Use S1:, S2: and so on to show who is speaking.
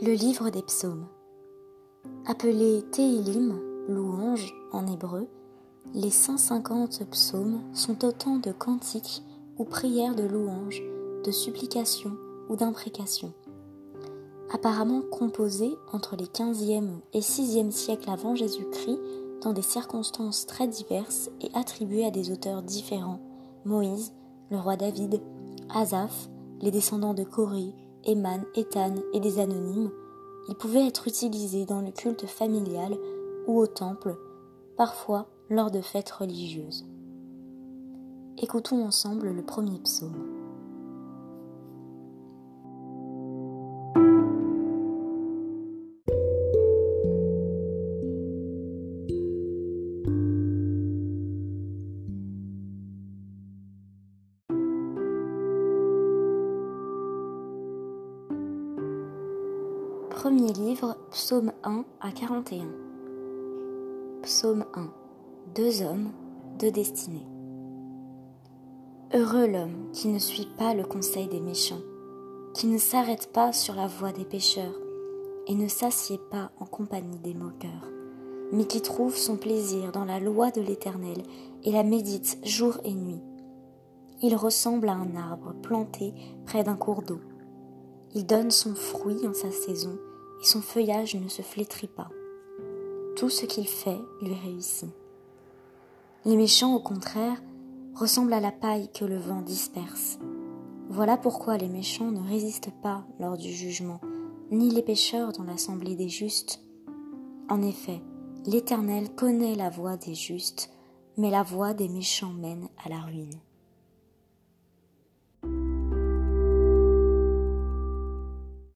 S1: Le livre des psaumes. Appelé Tehilim, louange en hébreu, les 150 psaumes sont autant de cantiques ou prières de louange, de supplication ou d'imprécation. Apparemment composés entre les 15e et 6e siècles avant Jésus-Christ dans des circonstances très diverses et attribués à des auteurs différents, Moïse, le roi David, Asaph, les descendants de Corée, Eman, Ethan et des anonymes, ils pouvaient être utilisés dans le culte familial ou au temple, parfois lors de fêtes religieuses. Écoutons ensemble le premier psaume. Premier livre, psaume 1 à 41. Psaume 1. Deux hommes, deux destinées. Heureux l'homme qui ne suit pas le conseil des méchants, qui ne s'arrête pas sur la voie des pécheurs, et ne s'assied pas en compagnie des moqueurs, mais qui trouve son plaisir dans la loi de l'Éternel et la médite jour et nuit. Il ressemble à un arbre planté près d'un cours d'eau. Il donne son fruit en sa saison et son feuillage ne se flétrit pas. Tout ce qu'il fait lui réussit. Les méchants, au contraire, ressemblent à la paille que le vent disperse. Voilà pourquoi les méchants ne résistent pas lors du jugement, ni les pécheurs dans l'assemblée des justes. En effet, l'Éternel connaît la voie des justes, mais la voie des méchants mène à la ruine.